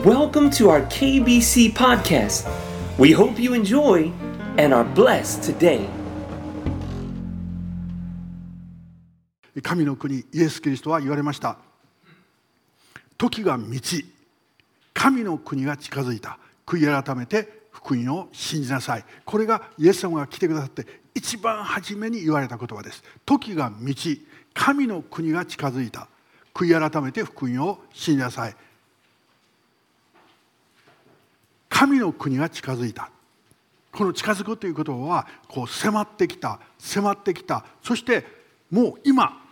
Welcome to our KBC podcast. We hope you enjoy and are blessed today. 神の国イエス・キリストは言われました。時が満ち神の国が近づいた。悔い改めて福音を信じなさい。これがイエス様が来てくださって一番初めに言われた言葉です。時が満ち神の国が近づいた。悔い改めて福音を信じなさい。神の国が近づいた。この近づくということはこう迫ってきた迫ってきた。そしてもう今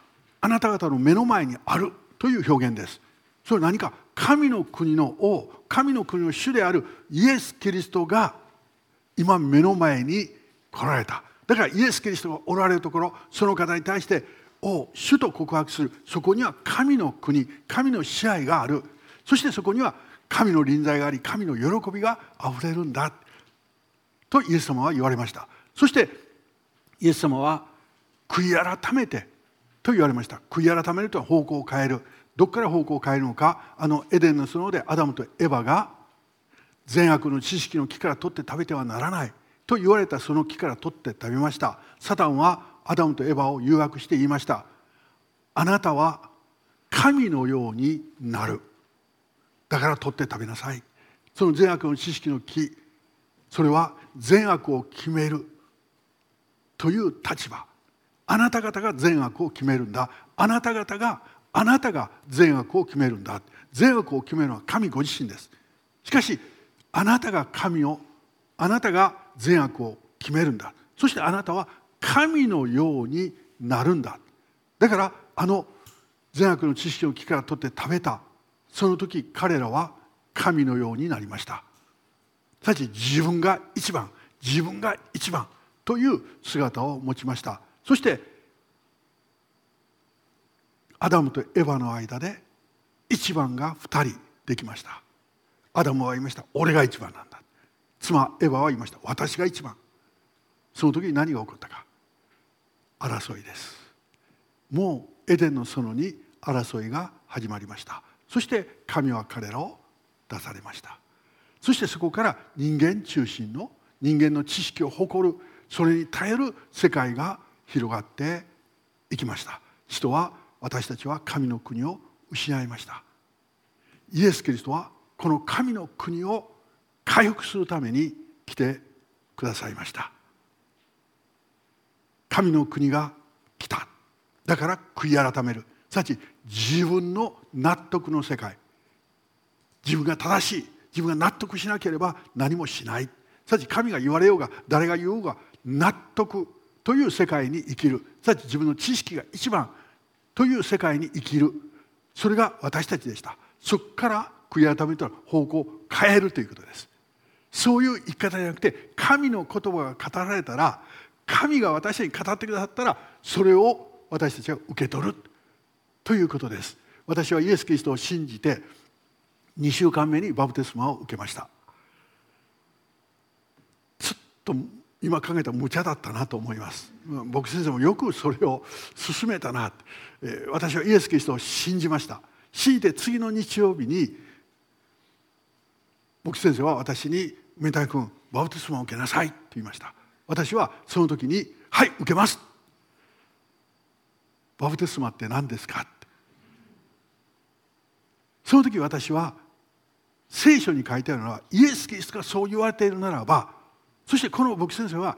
あなた方の目の前にある。という表現です。それは何か？神の国の王神の国の主である。イエス・キリストが今目の前に来られた。だからイエス・キリストがおられるところその方に対して王主と告白する。そこには神の国神の支配がある。そしてそこには神の臨在があり神の喜びがあふれるんだ。とイエス様は言われました。そしてイエス様は悔い改めてと言われました。悔い改めるとは方向を変える。どこから方向を変えるのか。あのエデンの園でアダムとエバが善悪の知識の木から取って食べてはならない。と言われたその木から取って食べました。サタンはアダムとエバを誘惑して言いました。あなたは神のようになる。だから取って食べなさい。その善悪の知識の木。それは善悪を決める。という立場。あなた方が善悪を決めるんだ。あなた方があなたが善悪を決めるんだ。善悪を決めるのは神ご自身です。しかしあなたが神をあなたが善悪を決めるんだ。そしてあなたは神のようになるんだ。だからあの善悪の知識の木から取って食べた。その時彼らは神のようになりました。すなわち自分が一番自分が一番という姿を持ちました。そしてアダムとエヴァの間で一番が2人できました。アダムは言いました俺が一番なんだ。妻エヴァは言いました私が一番。その時に何が起こったか。争いです。もうエデンの園に争いが始まりました。そして神は彼らを出されました。そしてそこから人間中心の人間の知識を誇るそれに耐える世界が広がっていきました。人は私たちは神の国を失いました。イエス・キリストはこの神の国を回復するために来てくださいました。神の国が来た。だから悔い改める。すなわち自分の納得の世界。自分が正しい。自分が納得しなければ何もしない。すなわち神が言われようが誰が言おうが納得という世界に生きる。すなわち自分の知識が一番という世界に生きる。それが私たちでした。そこから悔い改めたら方向を変えるということです。そういう生き方じゃなくて神の言葉が語られたら神が私たちに語ってくださったらそれを私たちは受け取る。ということです。私はイエス・キリストを信じて2週間目にバプテスマを受けました。ちょっと今考えたら無茶だったなと思います。僕先生もよくそれを進めたな。私はイエス・キリストを信じました。信じて次の日曜日に僕先生は私に「明太君バプテスマを受けなさい」って言いました。私はその時に「はい受けます」バプテスマって何ですか？その時私は聖書に書いてあるのはイエス・キリストがそう言われているならばそしてこの僕先生は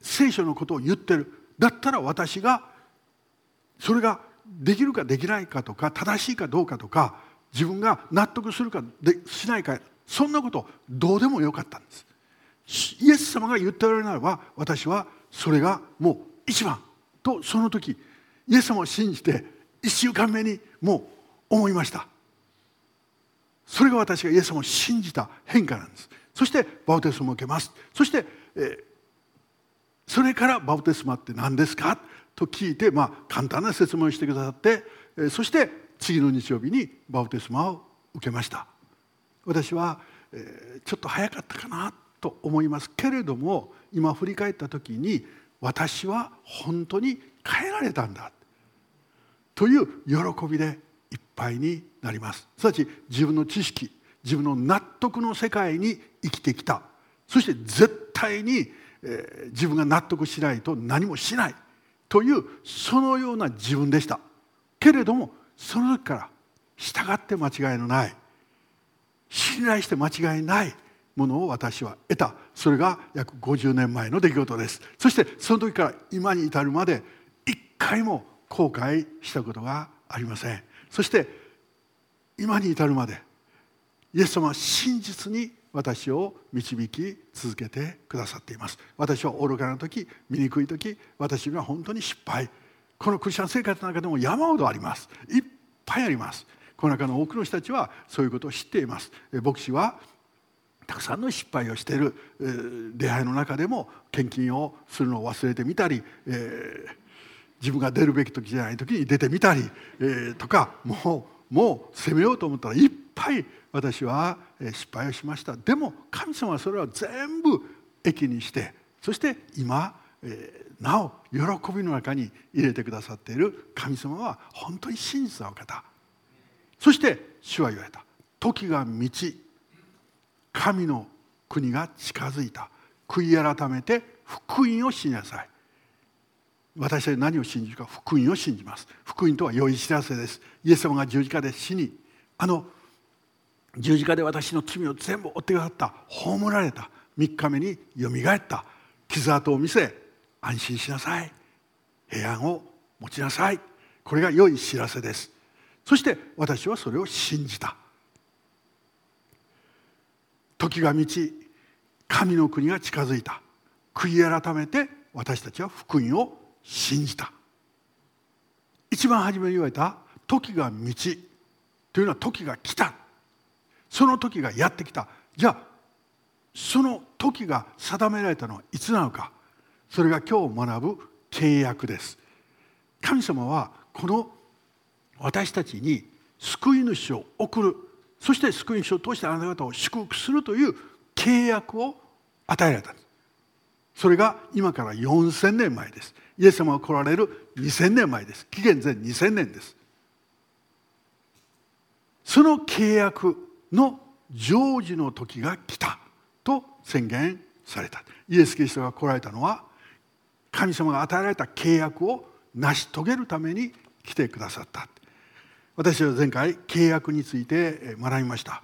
聖書のことを言ってる。だったら私がそれができるかできないかとか正しいかどうかとか自分が納得するかでしないかそんなことどうでもよかったんです。イエス様が言っておられるならば私はそれがもう一番とその時イエス様を信じて1週間目にもう思いました。それが私がイエス様を信じた変化なんです。そしてバプテスマを受けます。そして、えー、それからバプテスマって何ですか？と聞いて、まあ、簡単な説明をしてくださって、えー、そして次の日曜日にバプテスマを受けました。私は、えー、ちょっと早かったかなと思います。けれども今振り返った時に私は本当に変えられたんだ。という喜びでいっぱいになります。すなわち自分の知識自分の納得の世界に生きてきた。そして絶対に、えー、自分が納得しないと何もしない。というそのような自分でした。けれどもその時から従って間違いのない。信頼して間違いない。ものを私は得た。それが約50年前の出来事です。そしてその時から今に至るまで一回も後悔したことがありません。そして今に至るまでイエス様は真実に私を導き続けてくださっています。私は愚かな時醜い時私には本当に失敗。このクリスチャン生活の中でも山ほどあります。いっぱいあります。この中の多くの人たちはそういうことを知っています。牧師はたくさんの失敗をしている。出会いの中でも献金をするのを忘れてみたり、えー、自分が出るべき時じゃない時に出てみたり、えー、とかもうもう責めようと思ったらいっぱい私は失敗をしました。でも神様はそれは全部益にしてそして今、えー、なお喜びの中に入れてくださっている。神様は本当に真実なお方。そして主は言われた。時が満ち神の国が近づいた。悔い改めて福音を信じなさい私たち何を信じるか福音を信じます。福音とは良い知らせです。イエス様が十字架で死にあの十字架で私の罪を全部負ってくださった葬られた3日目によみがえった傷跡を見せ安心しなさい。平安を持ちなさい。これが良い知らせです。そして私はそれを信じた。時が満ち神の国が近づいた。悔い改めて私たちは福音を信じた。一番初めに言われた時が満ちというのは時が来た。その時がやってきた。じゃあその時が定められたのはいつなのか。それが今日学ぶ契約です。神様はこの私たちに救い主を送る。そして救い主を通してあなた方を祝福するという契約を与えられたそれが今から4000年前です。イエス様が来られる2000年前です。紀元前2000年です。その契約の成就の時が来たと宣言された。イエス・キリストが来られたのは神様が与えられた契約を成し遂げるために来てくださった。私は前回契約について学びました。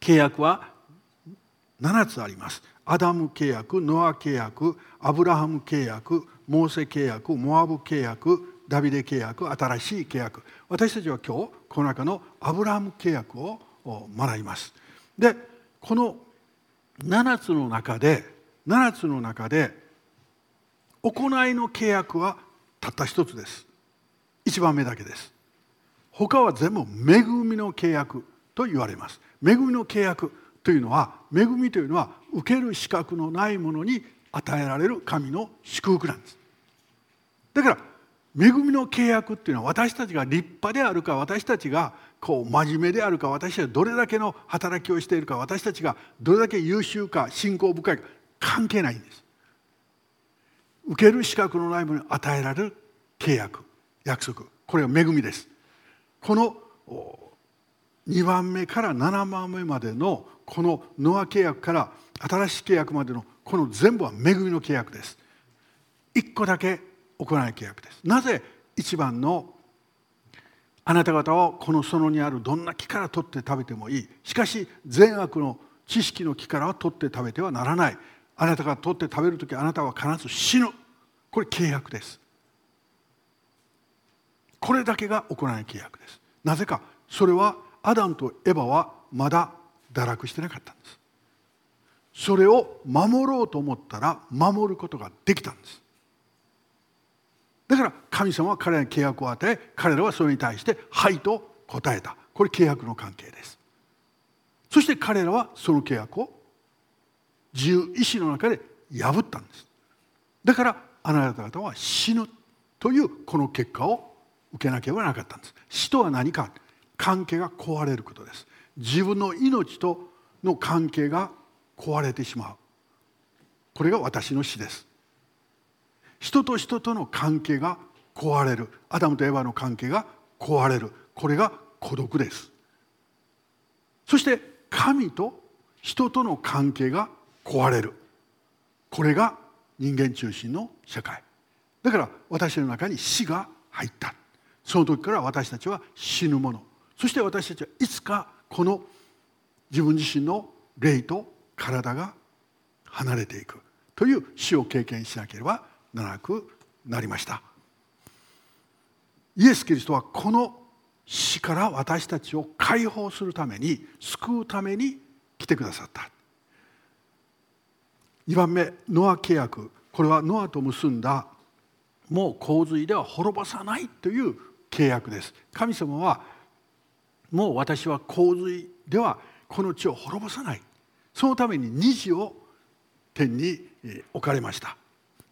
契約は7つあります。アダム契約ノア契約アブラハム契約モーセ契約モアブ契約ダビデ契約新しい契約。私たちは今日この中のアブラハム契約を学びます。でこの7つの中で7つの中で行いの契約はたった一つです。一番目だけです。他は全部恵みの契約と言われます。恵みの契約というのは恵みというのは受ける資格のないものに与えられる神の祝福なんです。だから恵みの契約っていうのは私たちが立派であるか私たちがこう真面目であるか私たちがどれだけの働きをしているか私たちがどれだけ優秀か信仰深いか関係ないんです。受ける資格のないものに与えられる契約約束。これは恵みです。この2番目から7番目までのこのノア契約から新しい契約までのこの全部は恵みの契約です。1個だけ行い契約です。なぜ一番のあなた方はこの園にあるどんな木から取って食べてもいい？しかし善悪の知識の木からは取って食べてはならない。あなたが取って食べる時あなたは必ず死ぬ。これ契約です。これだけが行い契約です。なぜかそれはアダムとエバはまだ堕落してなかったんです。それを守ろうと思ったら守ることができたんです。だから神様は彼らに契約を与え彼らはそれに対して「はい」と答えた。これ契約の関係です。そして彼らはその契約を自由意志の中で破ったんです。だからあなた方は死ぬというこの結果を受けなければなかったんです。死とは何か。関係が壊れることです。自分の命との関係が壊れてしまう。これが私の死です。人と人との関係が壊れる。アダムとエヴァの関係が壊れる。これが孤独です。そして神と人との関係が壊れる。これが人間中心の社会。だから私の中に死が入った。その時から私たちは死ぬもの。そして私たちはいつかこの自分自身の霊と体が離れていく。という死を経験しなければならなくなりました。イエス・キリストはこの死から私たちを解放するために救うために来てくださった。2番目ノア契約。これはノアと結んだもう洪水では滅ぼさないという契約です。神様はもう私は洪水ではこの地を滅ぼさない。そのために虹を天に置かれました。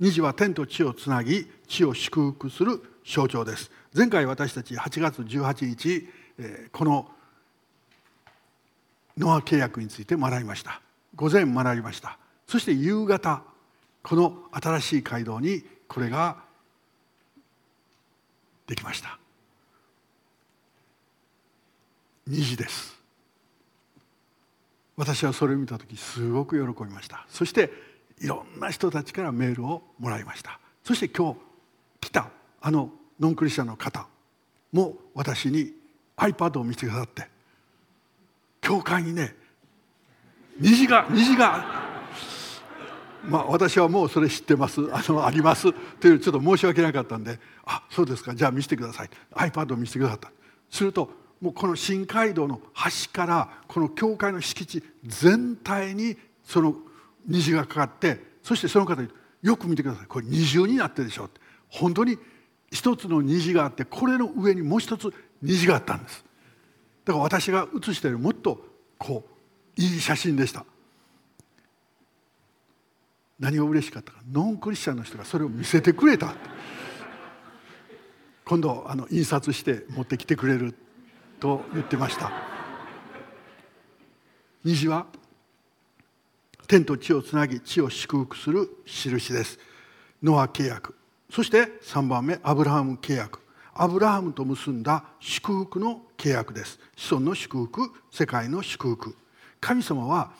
虹は天と地をつなぎ地を祝福する象徴です。前回私たち8月18日このノア契約について学びました。午前学びました。そして夕方この新しい街道にこれができました。虹です。私はそれを見た時すごく喜びました。そしていろんな人たちからメールをもらいました。そして今日来たあのノンクリスチャンの方も私に iPad を見せてくださって教会にね虹が虹がまあ私はもうそれ知ってます。あのあります。というちょっと申し訳なかったんで「あそうですか。じゃあ見せてください」iPad を見せてくださった。するともうこの新街道の端からこの教会の敷地全体にその虹がかかってそしてその方に「よく見てください。これ二重になってるでしょ」って。本当に一つの虹があってこれの上にもう一つ虹があったんです。だから私が写しているもっとこういい写真でした。何が嬉しかったかノンクリスチャンの人がそれを見せてくれた今度あの印刷して持ってきてくれると言ってました。虹は天と地をつなぎ地を祝福する印です。ノア契約。そして3番目アブラハム契約。アブラハムと結んだ祝福の契約です。子孫の祝福世界の祝福。神様は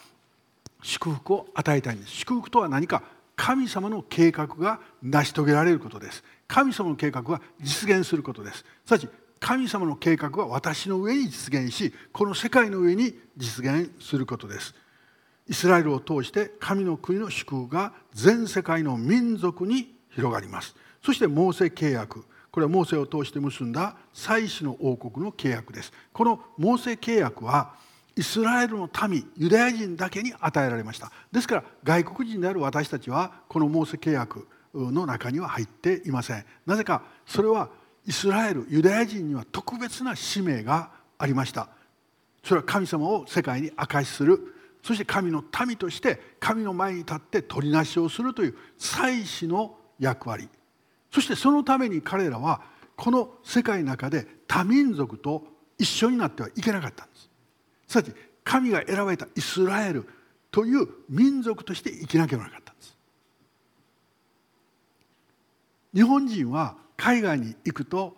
祝福を与えたいんです。祝福とは何か。神様の計画が成し遂げられることです。神様の計画は実現することです。すなわち神様の計画は私の上に実現しこの世界の上に実現することです。イスラエルを通して神の国の祝福が全世界の民族に広がります。そしてモーセ契約。これはモーセを通して結んだ祭司の王国の契約です。このモーセ契約はイスラエルの民ユダヤ人だけに与えられました。ですから外国人である私たちはこのモーセ契約の中には入っていません。なぜかそれはイスラエルユダヤ人には特別な使命がありました。それは神様を世界に証しする。そして神の民として神の前に立って取りなしをするという祭司の役割。そしてそのために彼らはこの世界の中で多民族と一緒になってはいけなかったんです。すなわち神が選ばれたイスラエルという民族として生きなければなかったんです。日本人は海外に行くと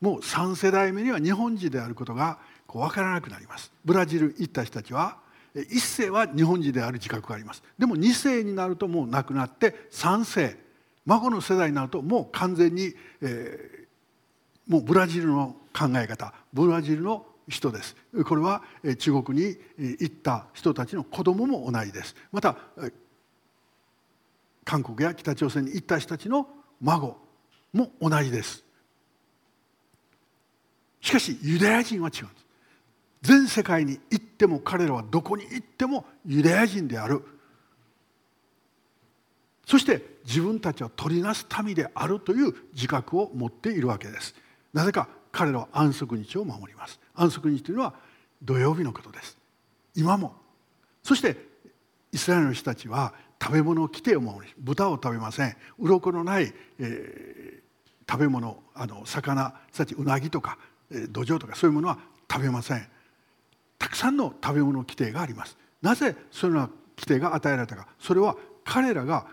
もう3世代目には日本人であることがこう分からなくなります。ブラジル行った人たちは1世は日本人である自覚があります。でも2世になるともう亡くなって3世孫の世代になるともう完全に、えー、もうブラジルの考え方ブラジルの人です。これは中国に行った人たちの子供も同じです。また韓国や北朝鮮に行った人たちの孫も同じです。しかしユダヤ人は違うんです。全世界に行っても彼らはどこに行ってもユダヤ人である。そして自分たちは取りなす民であるという自覚を持っているわけです。なぜか彼らは安息日を守ります。安息日というのは土曜日のことです。今も。そしてイスラエルの人たちは食べ物を規定を守り豚を食べません。鱗のない、えー、食べ物あの魚さちうなぎとか、えー、土壌とかそういうものは食べません。たくさんの食べ物規定があります。なぜそのような規定が与えられたか。それは彼らが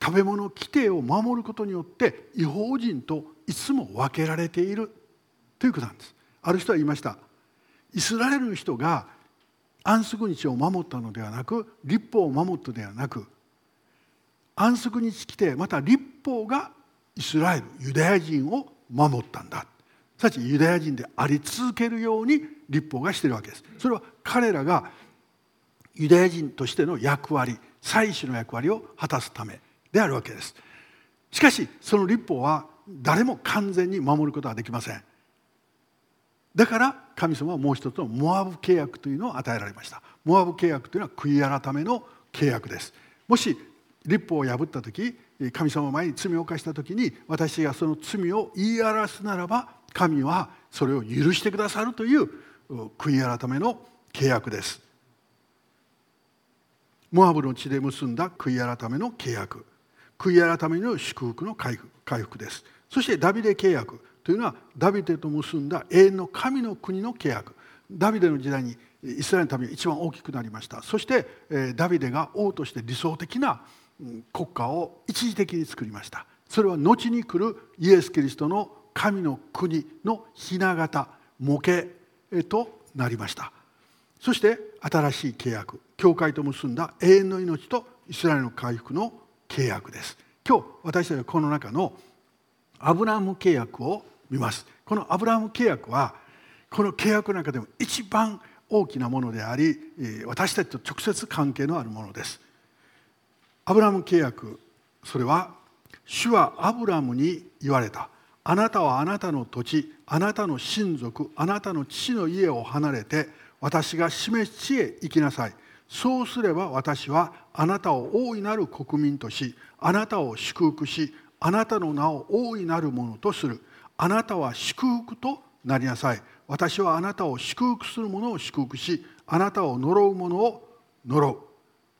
食べ物規定を守ることによって違法人といつも分けられている。ということなんです。ある人は言いました。イスラエルの人が安息日を守ったのではなく立法を守ったのではなく安息日来てまた立法がイスラエルユダヤ人を守ったんだ。すなわちユダヤ人であり続けるように立法がしてるわけです。それは彼らがユダヤ人としての役割祭祀の役割を果たすためであるわけです。しかしその立法は誰も完全に守ることはできません。だから神様はもう一つのモアブ契約というのを与えられました。モアブ契約というのは悔い改めの契約です。もし立法を破った時神様前に罪を犯した時に私がその罪を言い表すならば神はそれを許してくださるという悔い改めの契約です。モアブの地で結んだ悔い改めの契約。悔い改めの祝福の回復です。そしてダビデ契約というのはダビデと結んだ永遠の神の国の契約。ダビデの時代にイスラエルのために一番大きくなりました。そしてダビデが王として理想的な国家を一時的に作りました。それは後に来るイエス・キリストの神の国の雛形模型となりました。そして新しい契約教会と結んだ永遠の命とイスラエルの回復の契約です。今日私たちはこの中のアブラハム契約を見ます。このアブラハム契約はこの契約の中でも一番大きなものであり私たちと直接関係のあるものです。アブラム契約。それは主はアブラムに言われた。あなたはあなたの土地あなたの親族あなたの父の家を離れて私が示す地へ行きなさい。そうすれば私はあなたを大いなる国民としあなたを祝福しあなたの名を大いなるものとする。あなたは祝福となりなさい。私はあなたを祝福する者を祝福しあなたを呪う者を呪う。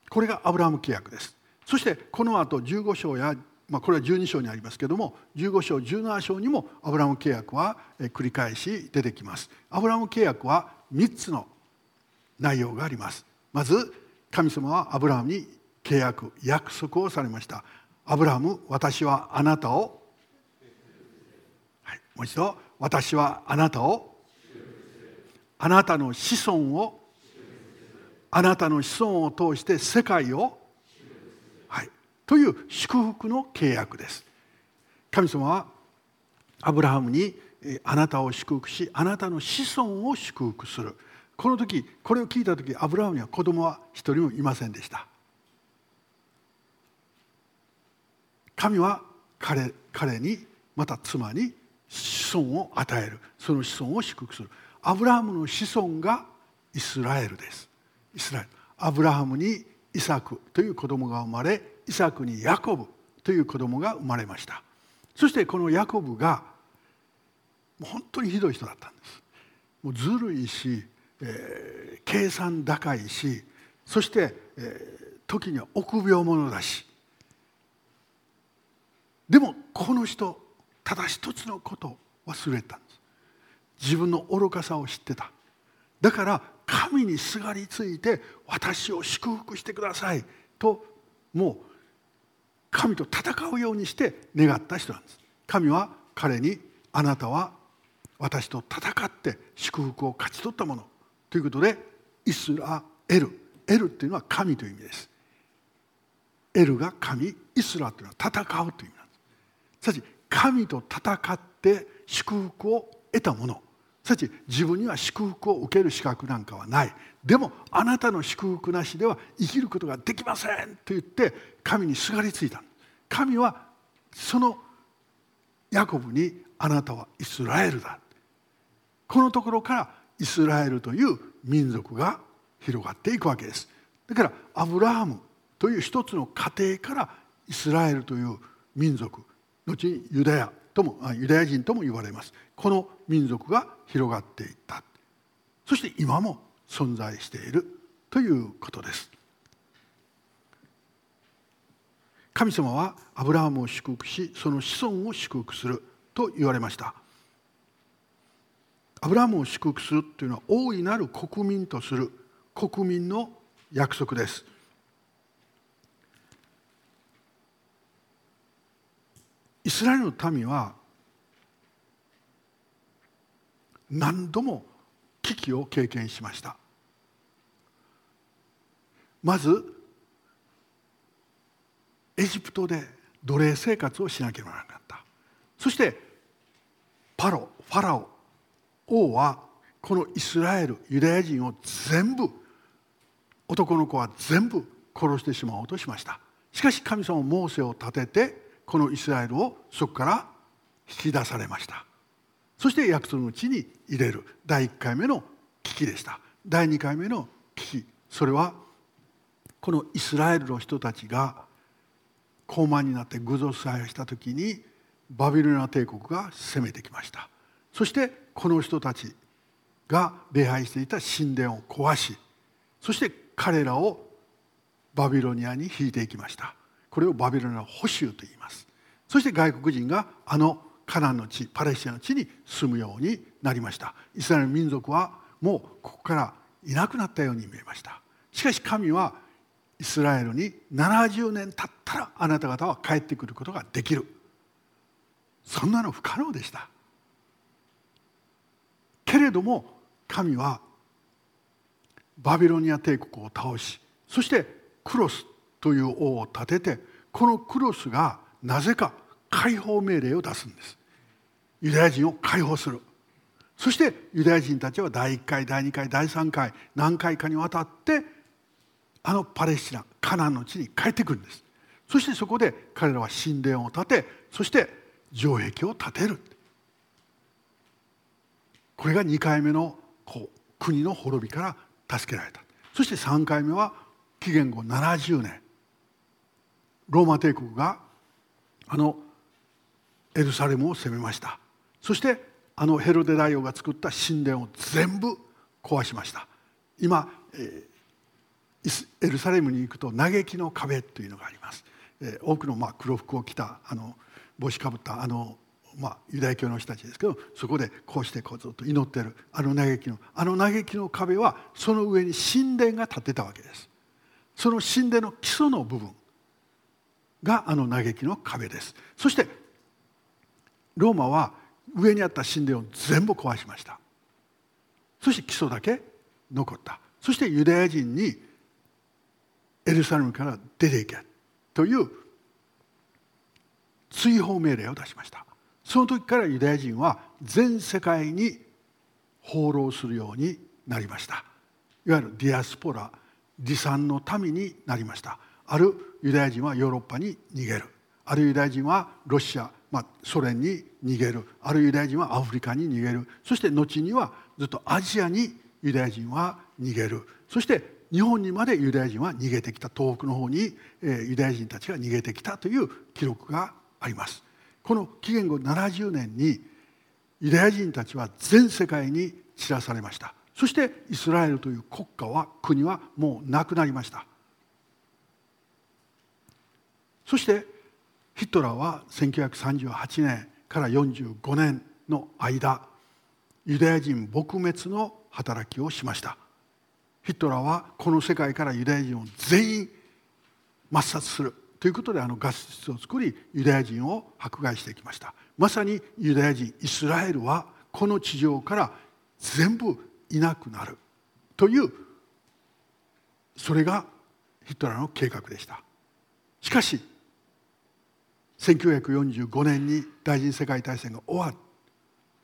これがアブラム契約です。そしてこの後15章やまあ、これは12章にありますけども15章17章にもアブラム契約は繰り返し出てきます。アブラム契約は3つの内容があります。まず神様はアブラムに契約約束をされました。アブラム私はあなたを、はい、もう一度。私はあなたをあなたの子孫をあなたの子孫を通して世界を、という祝福の契約です。神様はアブラハムにあなたを祝福しあなたの子孫を祝福する。この時これを聞いた時アブラハムには子供は一人もいませんでした。神は彼彼にまた妻に子孫を与える。その子孫を祝福する。アブラハムの子孫がイスラエルです。イスラエル。アブラハムにイサクという子供が生まれイサクにヤコブという子供が生まれました。そしてこのヤコブが本当にひどい人だったんです。もうずるいしえー、計算高いしそして、えー、時には臆病者だし。でもこの人ただ一つのことを忘れたんです。自分の愚かさを知ってた。だから神にすがりついて私を祝福してくださいともう神と戦うようにして願った人なんです。神は彼にあなたは私と戦って祝福を勝ち取ったものということでイスラエル。エルっていうのは神という意味です。エルが神イスラというのは戦うという意味なんです。すなわち神と戦って祝福を得たもの。すなわち自分には祝福を受ける資格なんかはない。でもあなたの祝福なしでは生きることができませんと言って神にすがりついた神はそのヤコブにあなたはイスラエルだ。このところからイスラエルという民族が広がっていくわけです。だからアブラハムという一つの家庭からイスラエルという民族。後にユダヤ。ともユダヤ人とも言われます。この民族が広がっていった。そして今も存在しているということです。神様はアブラハムを祝福しその子孫を祝福すると言われました。アブラハムを祝福するというのは大いなる国民とする国民の約束です。イスラエルの民は何度も危機を経験しました。まずエジプトで奴隷生活をしなければならなかった。そしてパロファラオ王はこのイスラエルユダヤ人を全部男の子は全部殺してしまおうとしました。しかし神様はモーセを立ててこのイスラエルをそこから引き出されました。そして約束の地に入れる。第1回目の危機でした。第2回目の危機。それはこのイスラエルの人たちが高慢になって偶像崇拝した時にバビロニア帝国が攻めてきました。そしてこの人たちが礼拝していた神殿を壊しそして彼らをバビロニアに引いていきました。これをバビロニア捕囚と言います。そして外国人があのカナンの地パレスチナの地に住むようになりました。イスラエル民族はもうここからいなくなったように見えました。しかし神はイスラエルに70年経ったらあなた方は帰ってくることができる。そんなの不可能でした。けれども神はバビロニア帝国を倒しそしてクロスという王を立ててこのクロスがなぜか解放命令を出すんです。ユダヤ人を解放する。そしてユダヤ人たちは第1回第2回第3回何回かにわたってあのパレスチナカナンの地に帰ってくるんです。そしてそこで彼らは神殿を建てそして城壁を建てる。これが2回目のこう国の滅びから助けられた。そして3回目は紀元後70年。ローマ帝国があのエルサレムを攻めました。そしてあのヘロデ大王が作った神殿を全部壊しました。今、えー、エルサレムに行くと嘆きの壁というのがあります、えー、多くのまあ黒服を着たあの帽子かぶったあのまあ、ユダヤ教の人たちですけどそこでこうしてこうずっと祈ってるあの嘆きのあの嘆きの壁はその上に神殿が建てたわけです。その神殿の基礎の部分。があの嘆きの壁です。そしてローマは上にあった神殿を全部壊しました。そして基礎だけ残った。そしてユダヤ人にエルサレムから出ていけという追放命令を出しました。その時からユダヤ人は全世界に放浪するようになりました。いわゆるディアスポラ離散の民になりました。あるユダヤ人はヨーロッパに逃げる。あるユダヤ人はロシア、まあ、ソ連に逃げる。あるユダヤ人はアフリカに逃げる。そして後にはずっとアジアにユダヤ人は逃げる。そして日本にまでユダヤ人は逃げてきた。東北の方に、えユダヤ人たちが逃げてきたという記録があります。この紀元後70年にユダヤ人たちは全世界に散らされました。そしてイスラエルという国家は国はもうなくなりました。そしてヒトラーは1938年から45年の間ユダヤ人撲滅の働きをしました。ヒトラーはこの世界からユダヤ人を全員抹殺する。ということであのガス室を作りユダヤ人を迫害してきました。まさにユダヤ人イスラエルはこの地上から全部いなくなる。というそれがヒトラーの計画でした。しかし1945年に第二次世界大戦が終わる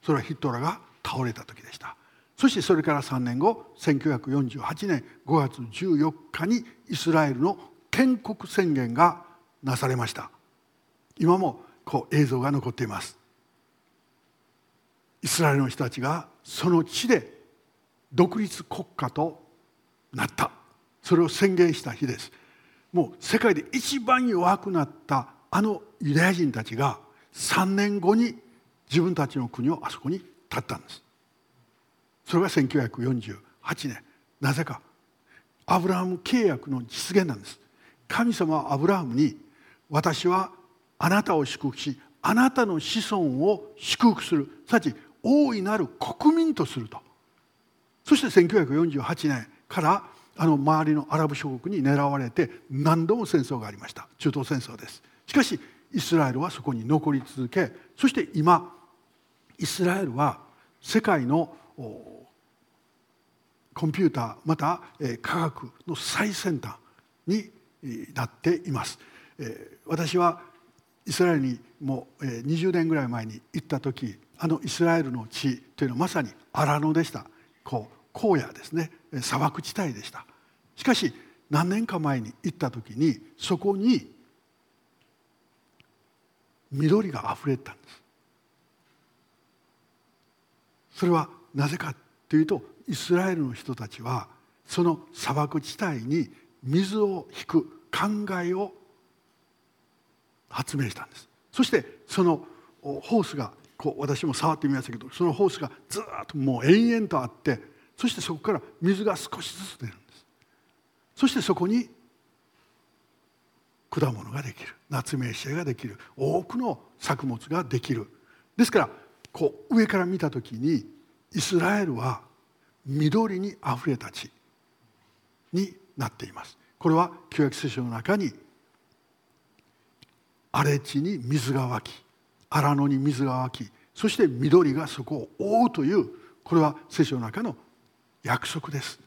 それはヒットラーが倒れた時でした。そしてそれから3年後1948年5月14日にイスラエルの建国宣言がなされました。今もこう映像が残っています。イスラエルの人たちがその地で独立国家となった。それを宣言した日です。もう世界で一番弱くなったあのユダヤ人たちが3年後に自分たちの国をあそこに立ったんです。それが1948年。なぜか。アブラハム契約の実現なんです。神様はアブラハムに私はあなたを祝福しあなたの子孫を祝福する。すなわち大いなる国民とすると。そして1948年からあの周りのアラブ諸国に狙われて何度も戦争がありました。中東戦争です。しかしイスラエルはそこに残り続けそして今イスラエルは世界のコンピューターまた科学の最先端になっています。私はイスラエルにもう20年ぐらい前に行った時あのイスラエルの地というのはまさに荒野でした。こう荒野ですね。砂漠地帯でした。しかし何年か前に行った時にそこに緑があふれたんです。それはなぜかというとイスラエルの人たちはその砂漠地帯に水を引く考えを発明したんです。そしてそのホースがこう私も触ってみましたけどそのホースがずっともう延々とあってそしてそこから水が少しずつ出るんです。そしてそこに果物ができる。夏目シができる。多くの作物ができる。ですからこう上から見た時にイスラエルは緑にあふれた地になっています。これは旧約聖書の中に荒れ地に水が湧き荒野に水が湧きそして緑がそこを覆うというこれは聖書の中の約束です。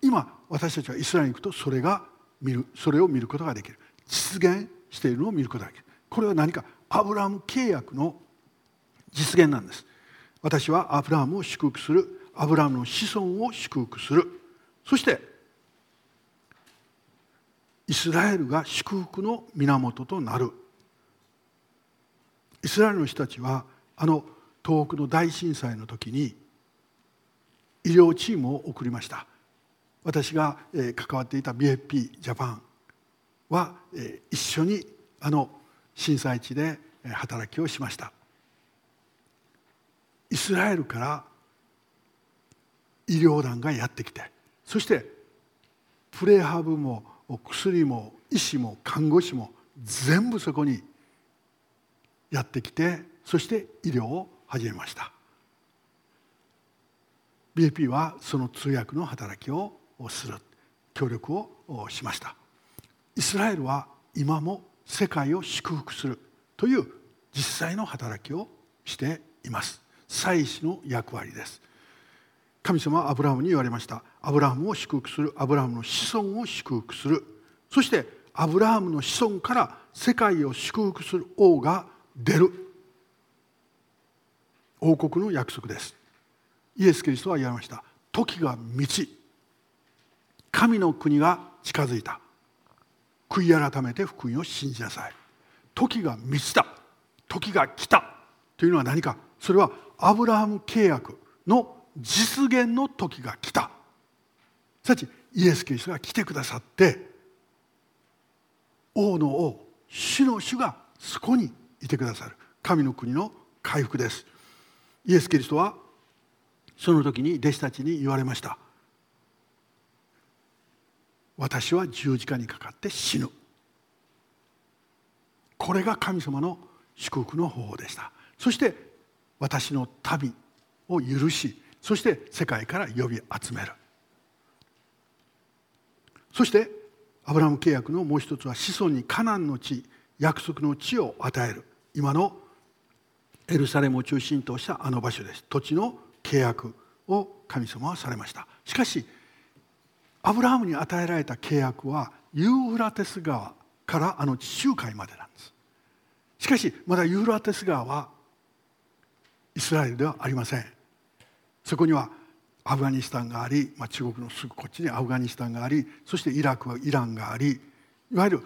今私たちはイスラエルに行くとそれが見るそれを見ることができる。実現しているのを見ることができる。これは何かアブラハム契約の実現なんです。私はアブラハムを祝福する。アブラハムの子孫を祝福する。そしてイスラエルが祝福の源となる。イスラエルの人たちはあの東北の大震災の時に医療チームを送りました。私が関わっていた BFP ジャパン。は一緒にあの震災地で働きをしました。イスラエルから医療団がやってきてそしてプレハブも薬も医師も看護師も全部そこにやってきてそして医療を始めました。BAP はその通訳の働きをする協力をしました。イスラエルは今も世界を祝福するという実際の働きをしています。祭司の役割です。神様はアブラハムに言われました。アブラハムを祝福するアブラハムの子孫を祝福する。そしてアブラハムの子孫から世界を祝福する王が出る。王国の約束です。イエス・キリストは言われました。時が満ち神の国が近づいた。悔い改めて福音を信じなさい。時が満ちた。時が来た。というのは何か。それはアブラハム契約の実現の時が来た。さちイエス・キリストが来てくださって王の王主の主がそこにいてくださる。神の国の回復です。イエス・キリストはその時に弟子たちに言われました。私は十字架にかかって死ぬ。これが神様の祝福の方法でした。そして私の旅を許しそして世界から呼び集める。そしてアブラム契約のもう一つは子孫にカナンの地約束の地を与える。今のエルサレムを中心としたあの場所です。土地の契約を神様はされました。しかしアブラハムに与えられた契約はユーフラテス川からあの地中海までなんですしかしまだユーフラテス川はイスラエルではありませんそこにはアフガニスタンがあり、まあ、中国のすぐこっちにアフガニスタンがありそしてイラクはイランがありいわゆる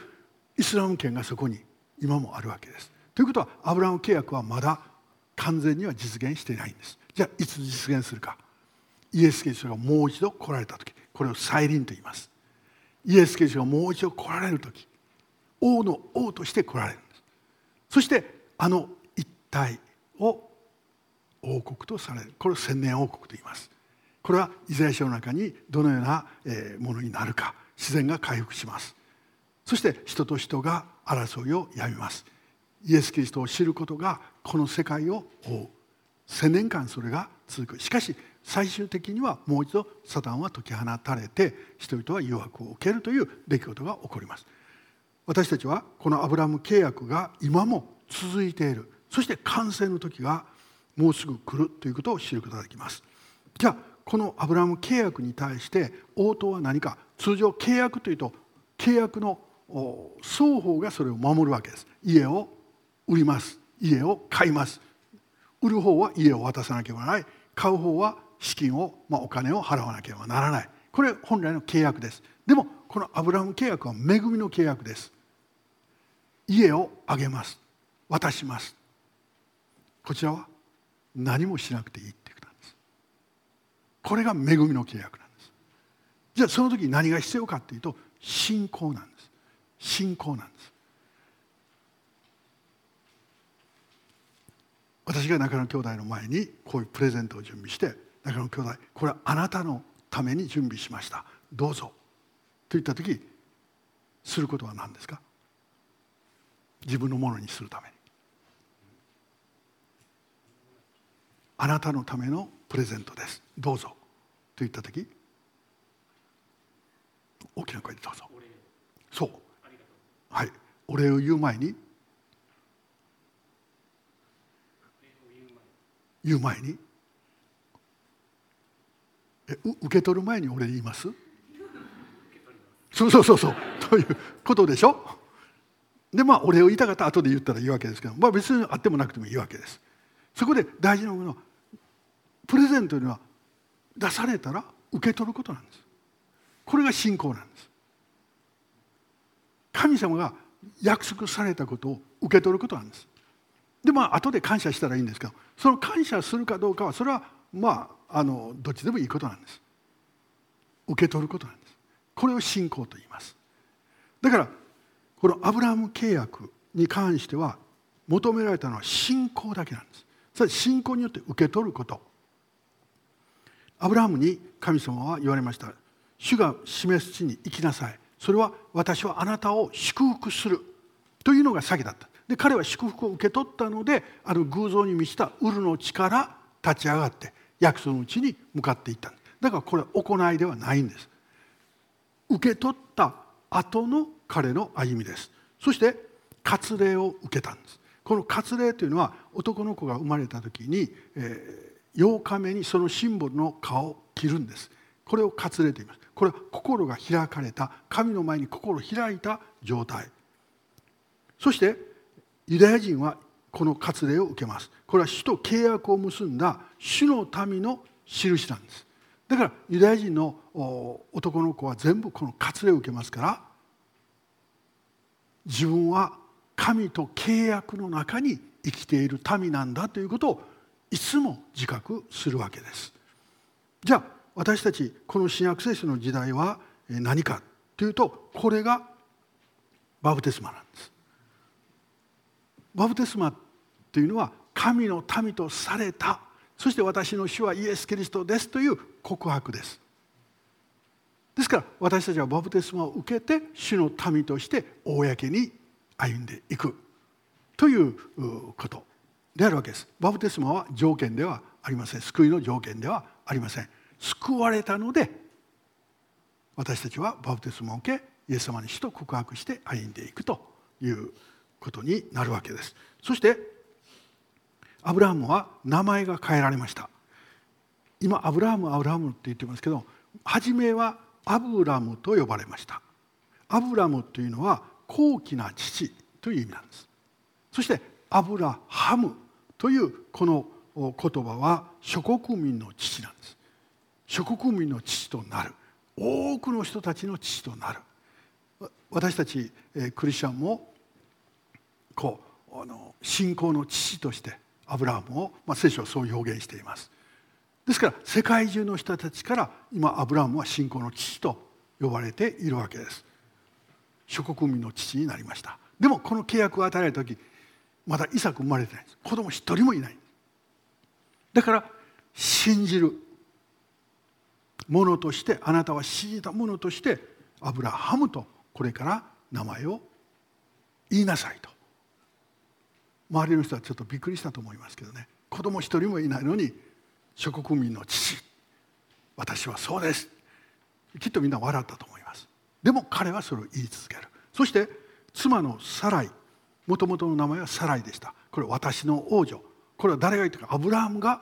イスラム圏がそこに今もあるわけです。ということはアブラハム契約はまだ完全には実現していないんです。じゃあいつ実現するかイエス・キリストがもう一度来られた時これを再臨と言います。イエス・キリストがもう一度来られる時王の王として来られるんです。そしてあの一体を王国とされるこれを千年王国と言います。これはイザヤ書の中にどのようなものになるか自然が回復します。そして人と人が争いをやめますイエス・キリストを知ることがこの世界を覆う千年間それが続くしかし最終的にはもう一度サタンは解き放たれて人々は誘惑を受けるという出来事が起こります。私たちはこのアブラム契約が今も続いている。そして完成の時がもうすぐ来るということを知ることができます。じゃあこのアブラム契約に対して応答は何か。通常契約というと契約の双方がそれを守るわけです。家を売ります。家を買います。売る方は家を渡さなければならない。買う方は資金を、まあ、お金を払わなければならない。これ本来の契約です。でもこのアブラハム契約は恵みの契約です。家をあげます。渡します。こちらは何もしなくていいっていうことなんです。これが恵みの契約なんです。じゃあその時何が必要かっていうと信仰なんです。信仰なんです。私が中野兄弟の前にこういうプレゼントを準備して中野兄弟これはあなたのために準備しました。どうぞ。と言った時することは何ですか？自分のものにするために。あなたのためのプレゼントです。どうぞ。と言った時大きな声でどうぞ。そう。はい。お礼を言う前に言う前にえ受け取る前に俺言います？そうそうそうそう。ということでしょ？でまあお礼を言いたかった後で言ったらいいわけですけど、まあ、別にあってもなくてもいいわけです。そこで大事なものはプレゼントには出されたら受け取ることなんです。これが信仰なんです。神様が約束されたことを受け取ることなんです。でまあ後で感謝したらいいんですけどその感謝するかどうかはそれはまああのどっちでもいいことなんです。受け取ることなんです。これを信仰と言います。だからこのアブラハム契約に関しては求められたのは信仰だけなんです。それ信仰によって受け取ること。アブラハムに神様は言われました。主が示す地に行きなさい。それは私はあなたを祝福するというのが先だった。で彼は祝福を受け取ったのである偶像に満ちたウルの地から立ち上がって約束の地に向かっていった。だからこれは行いではないんです。受け取った後の彼の歩みです。そして割礼を受けたんです。この割礼というのは男の子が生まれた時に、えー、8日目にそのシンボルの顔を切るんです。これを割礼と言います。これは心が開かれた神の前に心を開いた状態。そしてユダヤ人はこの割礼を受けます。これは主と契約を結んだ主の民の印なんです。だからユダヤ人の男の子は全部この割礼を受けますから自分は神と契約の中に生きている民なんだということをいつも自覚するわけです。じゃあ私たちこの新約聖書の時代は何かというとこれがバプテスマなんです。バプテスマというのは神の民とされたそして私の主はイエス・キリストですという告白です。ですから私たちはバプテスマを受けて主の民として公に歩んでいくということ。であるわけです。バプテスマは条件ではありません。救いの条件ではありません。救われたので私たちはバプテスマを受けイエス様に死と告白して歩んでいくということになるわけです。そしてアブラハムは名前が変えられました。今アブラハムアブラハムって言ってますけど初めはアブラムと呼ばれました。アブラムというのは高貴な父という意味なんです。そしてアブラハムというこの言葉は諸国民の父なんです。諸国民の父となる。多くの人たちの父となる。私たちクリスチャンもこうあの信仰の父としてアブラハムを、まあ、聖書はそう表現しています。ですから世界中の人たちから今アブラハムは信仰の父と呼ばれているわけです。諸国民の父になりました。でもこの契約を与えられた時まだイサク生まれてないんです。子供一人もいない。だから信じる。ものとしてあなたは信じたものとしてアブラハムとこれから名前を言いなさいと。周りの人はちょっとびっくりしたと思いますけどね。子供一人もいないのに諸国民の父私はそうです。きっとみんな笑ったと思います。でも彼はそれを言い続ける。そして妻のサライもともとの名前はサライでした。これ私の王女。これは誰が言ったか。アブラハムが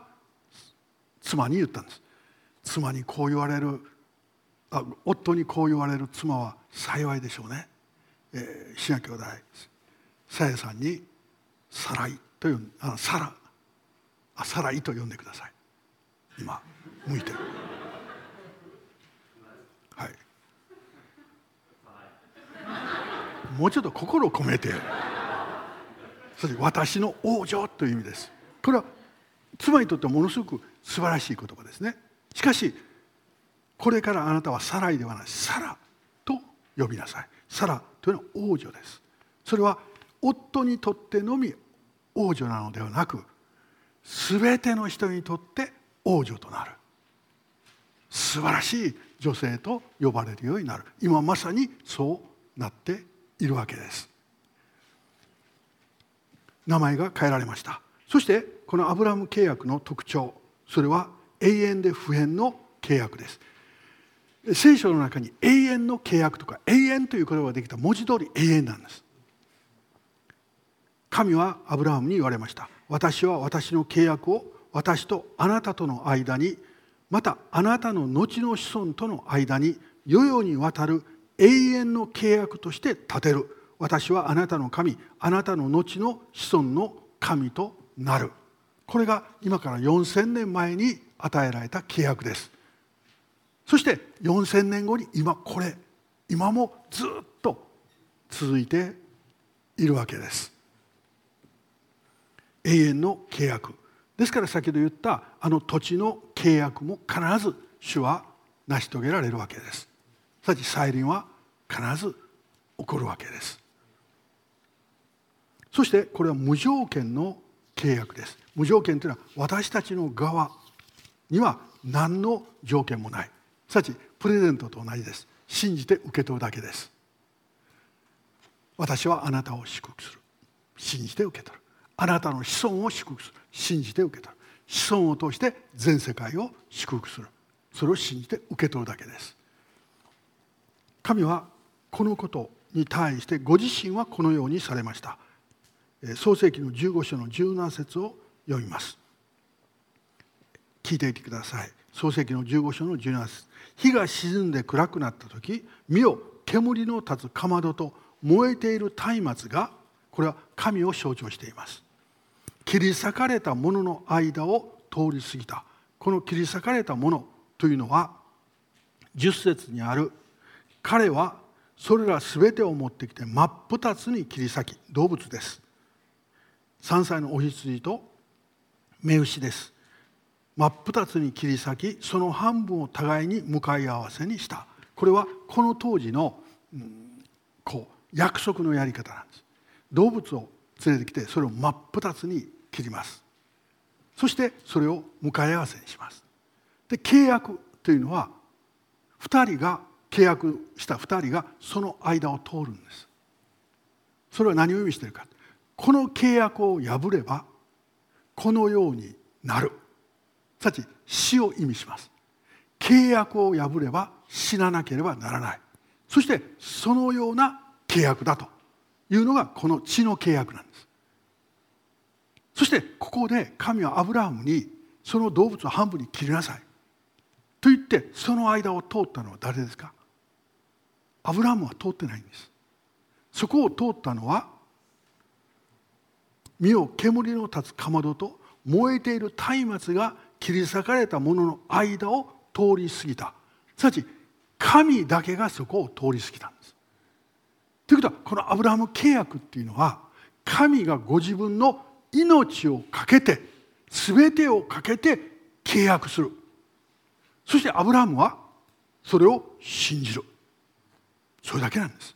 妻に言ったんです。妻にこう言われるあ夫にこう言われる妻は幸いでしょうね、えー、志賀兄弟さやさんに「サライ」と呼んあサラ。あサライと呼んでください。今向いてる。はい。もうちょっと心を込めて。それ私の王女という意味です。これは妻にとってはものすごく素晴らしい言葉ですね。しかしこれからあなたはサライではない。サラと呼びなさい。サラというのは王女です。それは夫にとってのみ王女なのではなく全ての人にとって王女となる。素晴らしい女性と呼ばれるようになる。今まさにそうなっているわけです。名前が変えられました。そしてこのアブラム契約の特徴。それは永遠で不変の契約です。聖書の中に永遠の契約とか永遠という言葉ができた文字通り永遠なんです。神はアブラハムに言われました。私は私の契約を私とあなたとの間にまたあなたの後の子孫との間に世々にわたる永遠の契約として立てる。私はあなたの神あなたの後の子孫の神となる。これが今から4,000年前に与えられた契約です。そして4,000年後に今これ今もずっと続いているわけです。永遠の契約。ですから先ほど言ったあの土地の契約も必ず主は成し遂げられるわけです。さち再臨は必ず起こるわけです。そしてこれは無条件の契約です。無条件というのは私たちの側には何の条件もない。すなわちプレゼントと同じです。信じて受け取るだけです。私はあなたを祝福する。信じて受け取る。あなたの子孫を祝福する。信じて受け取る。子孫を通して全世界を祝福する。それを信じて受け取るだけです。神はこのことに対してご自身はこのようにされました。創世紀の15章の17節を読みます。聞いていてください。創世紀の15章の17節。火が沈んで暗くなった時見よ煙の立つかまどと燃えている松明がこれは神を象徴しています。切り裂かれたものの間を通り過ぎた。この切り裂かれたものというのは10節にある彼はそれら全てを持ってきて真っ二つに切り裂き動物です。3歳のお羊と目牛です。真っ二つに切り裂きその半分を互いに向かい合わせにした。これはこの当時の、うん、こう約束のやり方なんです。動物を連れてきてそれを真っ二つに切ります。そしてそれを向かい合わせにします。で契約というのは2人が契約した2人がその間を通るんです。それは何を意味しているか。この契約を破ればこのようになる。すなわち死を意味します。契約を破れば死ななければならない。そしてそのような契約だというのがこの血の契約なんです。そしてここで神はアブラハムにその動物を半分に切りなさい。と言ってその間を通ったのは誰ですか？アブラハムは通ってないんです。そこを通ったのは身を煙の立つかまどと燃えている松明が切り裂かれたものの間を通り過ぎた。すなわち神だけがそこを通り過ぎたんです。ということはこのアブラハム契約っていうのは神がご自分の命を懸けて全てをかけて契約する。そしてアブラハムはそれを信じるそれだけなんです。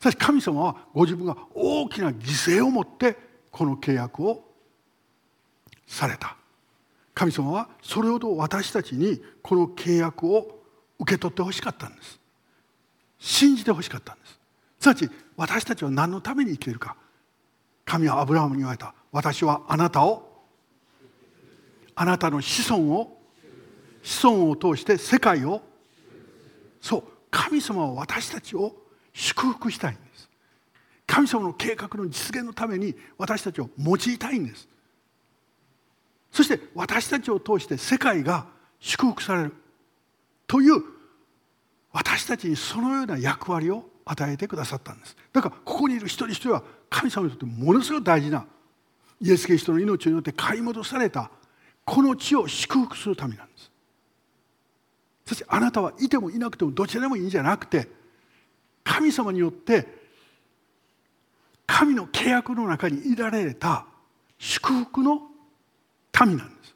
しかし神様はご自分が大きな犠牲を持ってこの契約をされた。神様はそれほど私たちにこの契約を受け取ってほしかったんです。信じてほしかったんです。すなわち私たちは何のために生きているか。神はアブラハムに言われた。私はあなたをあなたの子孫を子孫を通して世界をそう神様は私たちを祝福したいんです。神様の計画の実現のために私たちを用いたいんです。そして私たちを通して世界が祝福される。という私たちにそのような役割を与えてくださったんです。だからここにいる一人一人は神様にとってものすごく大事なイエス・キリストの命によって買い戻されたこの地を祝福するためなんです。そしてあなたはいてもいなくてもどちらでもいいんじゃなくて神様によって神の契約の中にいられた祝福の民なんです。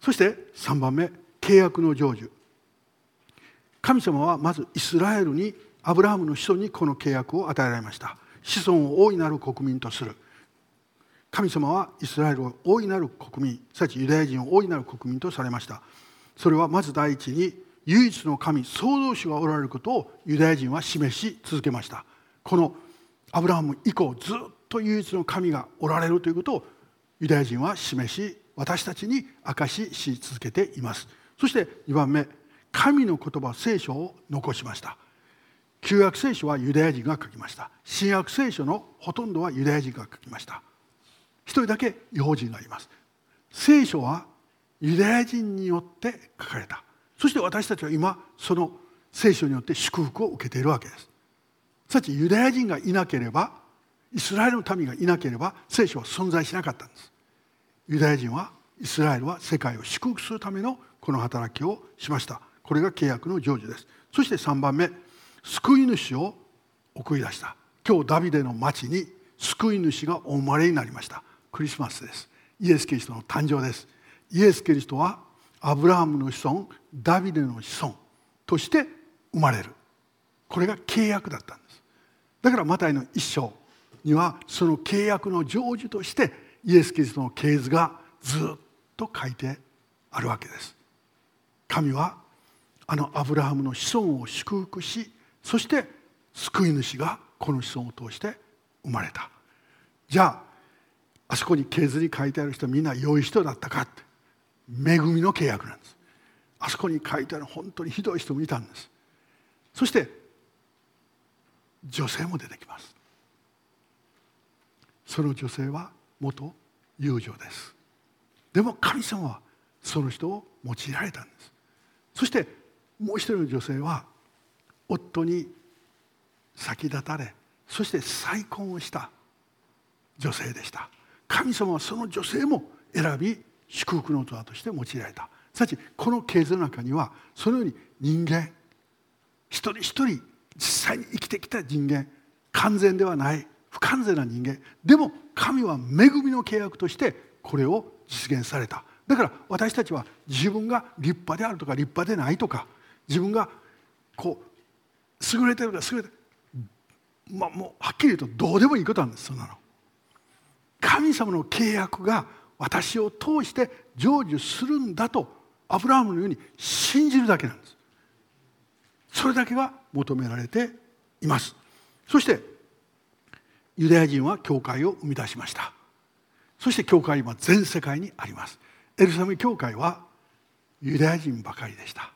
そして3番目契約の成就。神様はまずイスラエルにアブラハムの子孫にこの契約を与えられました。子孫を大いなる国民とする。神様はイスラエルを大いなる国民すなわちユダヤ人を大いなる国民とされました。それはまず第一に唯一の神創造主がおられることをユダヤ人は示し続けました。このアブラハム以降ずっと唯一の神がおられるということをユダヤ人は示し私たちに証しし続けています。そして2番目神の言葉聖書を残しました。旧約聖書はユダヤ人が書きました。新約聖書のほとんどはユダヤ人が書きました。一人だけ違法人がいます。聖書はユダヤ人によって書かれた。そして私たちは今その聖書によって祝福を受けているわけです。さちユダヤ人がいなければイスラエルの民がいなければ聖書は存在しなかったんです。ユダヤ人はイスラエルは世界を祝福するためのこの働きをしました。これが契約の成就です。そして3番目救い主を送り出した。今日ダビデの町に救い主がお生まれになりました。クリスマスです。イエス・キリストの誕生です。イエス・キリストはアブラハムの子孫ダビデの子孫として生まれる。これが契約だったんです。だからマタイの一章にはその契約の成就としてイエス・キリストの系図がずっと書いてあるわけです。神はあのアブラハムの子孫を祝福しそして救い主がこの子孫を通して生まれた。じゃああそこに系図に書いてある人はみんな良い人だったかって。恵みの契約なんです。あそこに書いてある本当にひどい人もいたんです。そして女性も出てきます。その女性は元友情です。でも神様はその人を用いられたんです。そしてもう一人の女性は夫に先立たれそして再婚をした女性でした。神様はその女性も選び祝福の器として用いられた。すなわちこの系図の中にはそのように人間一人一人実際に生きてきた人間完全ではない不完全な人間でも神は恵みの契約としてこれを実現された。だから私たちは自分が立派であるとか立派でないとか自分がこう優れてるか優れてる。まあもうはっきり言うとどうでもいいことなんですそんなの。神様の契約が私を通して成就するんだとアブラハムのように信じるだけなんです。それだけが求められています。そしてユダヤ人は教会を生み出しました。そして教会は全世界にあります。エルサレム教会はユダヤ人ばかりでした。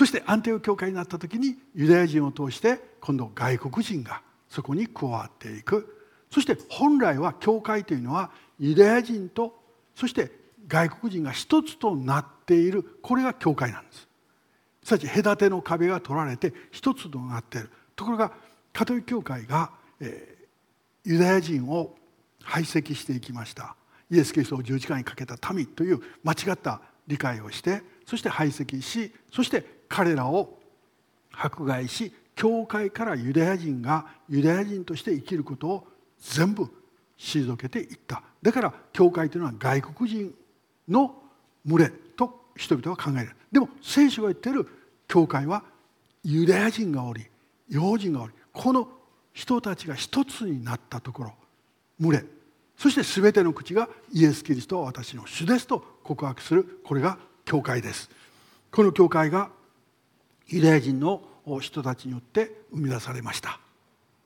そして安定教会になった時にユダヤ人を通して今度外国人がそこに加わっていく。そして本来は教会というのはユダヤ人とそして外国人が一つとなっている。これが教会なんです。すなわち隔ての壁が取られて一つとなっている。ところがカトリック教会が、えー、ユダヤ人を排斥していきました。イエス・キリストを十字架にかけた民という間違った理解をしてそして排斥しそして彼らを迫害し教会からユダヤ人がユダヤ人として生きることを全部退けていった。だから教会というのは外国人の群れと人々は考える。でも聖書が言っている教会はユダヤ人がおり用人がおりこの人たちが一つになったところ群れ。そして全ての口がイエス・キリストは私の主ですと告白する。これが教会です。この教会がユダヤ人の人たちによって生み出されました。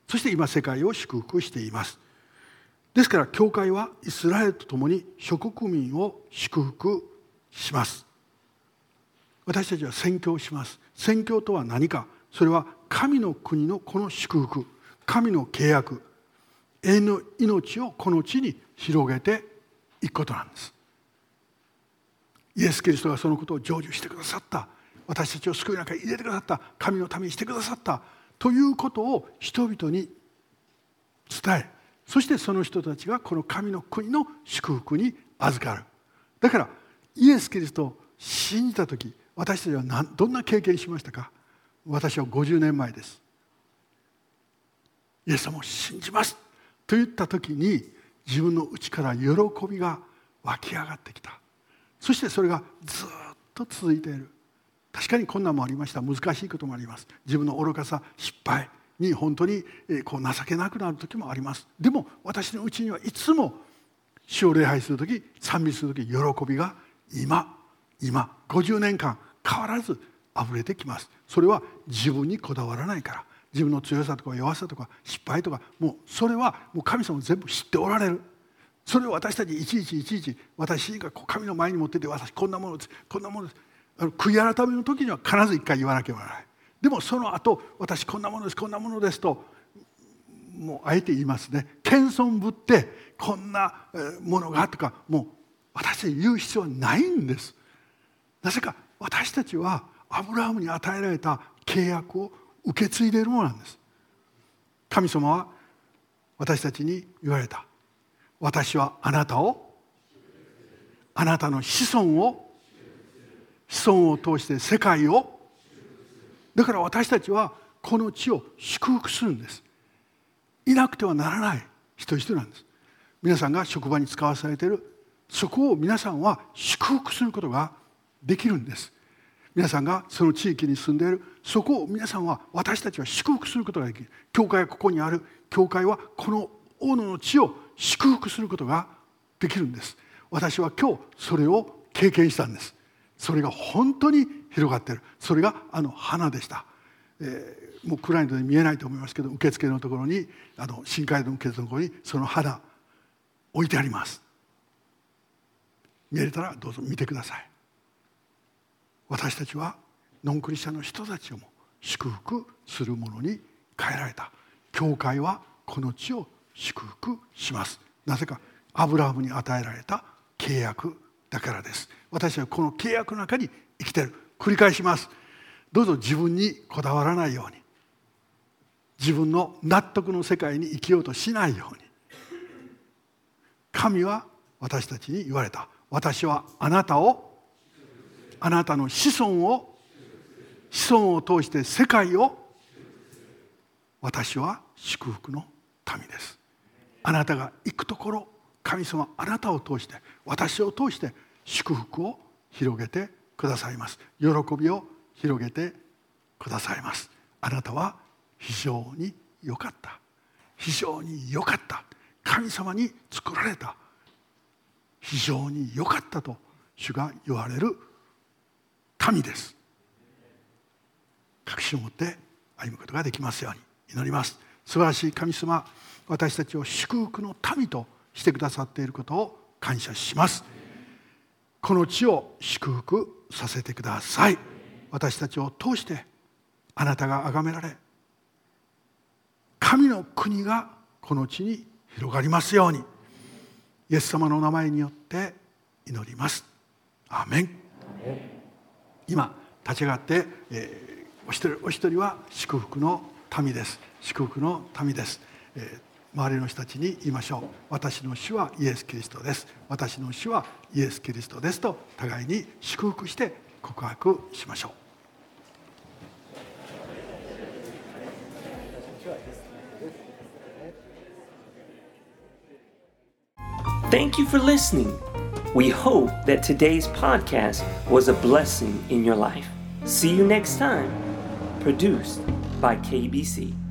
そして今世界を祝福しています。ですから教会はイスラエルと共に諸国民を祝福します。私たちは宣教します。宣教とは何か。それは神の国のこの祝福。神の契約。永遠の命をこの地に広げていくことなんです。イエス・キリストがそのことを成就してくださった。私たちを救いの中に入れてくださった神のためにしてくださったということを人々に伝えそしてその人たちがこの神の国の祝福に預かる。だからイエス・キリストを信じた時私たちはどんな経験しましたか？私は50年前です。イエス様を信じますと言った時に自分の内から喜びが湧き上がってきた。そしてそれがずっと続いている。確かに困難もありました。難しいこともあります。自分の愚かさ失敗に本当にこう情けなくなる時もあります。でも私のうちにはいつも主を礼拝する時賛美する時喜びが今今50年間変わらず溢れてきます。それは自分にこだわらないから。自分の強さとか弱さとか失敗とかもうそれはもう神様全部知っておられる。それを私たちいちいちいちいち私が神の前に持ってて私こんなものですこんなものです。悔い改めの時には必ず一回言わなきゃならない。でもその後私こんなものですこんなものですともうあえて言いますね。謙遜ぶってこんなものがとかもう私たち言う必要はないんです。なぜか私たちはアブラハムに与えられた契約を受け継いでいるものなんです。神様は私たちに言われた。私はあなたをあなたの子孫を子孫を通して世界を。だから私たちはこの地を祝福するんです。いなくてはならない人一人なんです。皆さんが職場に使わされている。そこを皆さんは祝福することができるんです。皆さんがその地域に住んでいる。そこを皆さんは私たちは祝福することができる。教会はここにある。教会はこの大野の地を祝福することができるんです。私は今日それを経験したんです。それが本当に広がっている。それがあの花でした、えー、もう暗いので見えないと思いますけど受付のところにあの新街道の受付のところにその花置いてあります。見えたらどうぞ見てください。私たちはノンクリスチャンの人たちをも祝福するものに変えられた。教会はこの地を祝福します。なぜかアブラハムに与えられた契約だからです。私はこの契約の中に生きてる。繰り返します。どうぞ自分にこだわらないように。自分の納得の世界に生きようとしないように。神は私たちに言われた。私はあなたをあなたの子孫を子孫を通して世界を私は祝福の民です。あなたが行くところ神様あなたを通して私を通して祝福を広げてくださいます。喜びを広げてくださいます。あなたは非常に良かった。非常に良かった。神様に作られた。非常に良かったと主が言われる神です。確信を持って歩むことができますように祈ります。素晴らしい神様私たちを祝福の民としてくださっていることを感謝します。この地を祝福させてください。私たちを通してあなたが崇められ神の国がこの地に広がりますようにイエス様の名前によって祈ります。アメン。今立ち上がって、えー、お一人お一人は祝福の民です。祝福の民です、えー、周りの人たちに言いましょう私の主はイエス・キリストです私の主はイエス・キリストですと互いに祝福して告白しましょう Thank you for listening. We hope that today's podcast was a blessing in your life. See you next time. Produced by KBC.